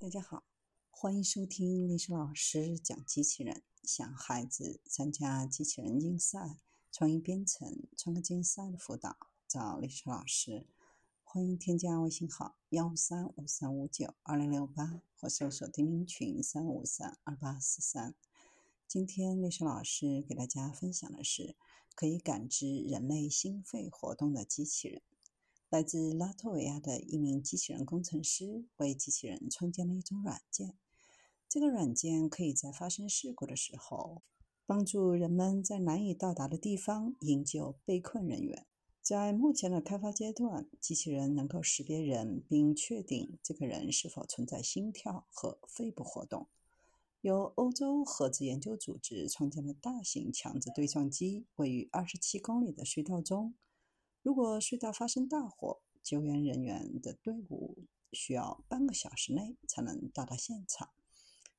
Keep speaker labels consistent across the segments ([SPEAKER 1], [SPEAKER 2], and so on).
[SPEAKER 1] 大家好，欢迎收听历史老师讲机器人。想孩子参加机器人竞赛、创意编程、创客竞赛的辅导，找历史老师。欢迎添加微信号幺三五三五九二零六八，或搜索钉钉群三五三二八四三。今天历史老师给大家分享的是可以感知人类心肺活动的机器人。来自拉脱维亚的一名机器人工程师为机器人创建了一种软件。这个软件可以在发生事故的时候，帮助人们在难以到达的地方营救被困人员。在目前的开发阶段，机器人能够识别人，并确定这个人是否存在心跳和肺部活动。由欧洲核子研究组织创建的大型强子对撞机位于二十七公里的隧道中。如果隧道发生大火，救援人员的队伍需要半个小时内才能到达现场。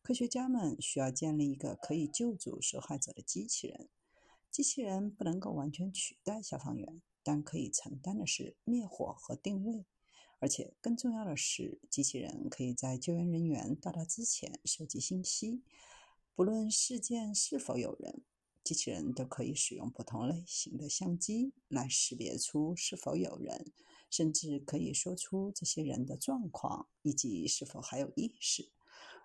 [SPEAKER 1] 科学家们需要建立一个可以救助受害者的机器人。机器人不能够完全取代消防员，但可以承担的是灭火和定位。而且更重要的是，机器人可以在救援人员到达之前收集信息，不论事件是否有人。机器人都可以使用不同类型的相机来识别出是否有人，甚至可以说出这些人的状况以及是否还有意识。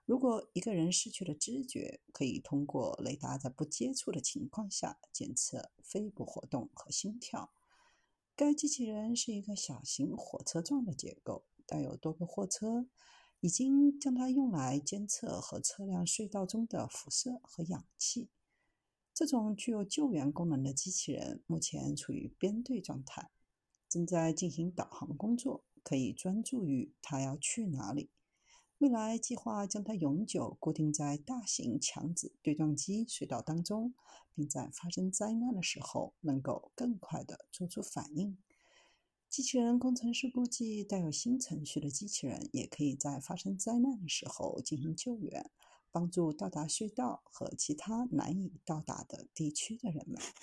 [SPEAKER 1] 如果一个人失去了知觉，可以通过雷达在不接触的情况下检测肺部活动和心跳。该机器人是一个小型火车状的结构，带有多个货车，已经将它用来监测和测量隧道中的辐射和氧气。这种具有救援功能的机器人目前处于编队状态，正在进行导航工作，可以专注于它要去哪里。未来计划将它永久固定在大型强子对撞机隧道当中，并在发生灾难的时候能够更快地做出反应。机器人工程师估计，带有新程序的机器人也可以在发生灾难的时候进行救援。帮助到达隧道和其他难以到达的地区的人们。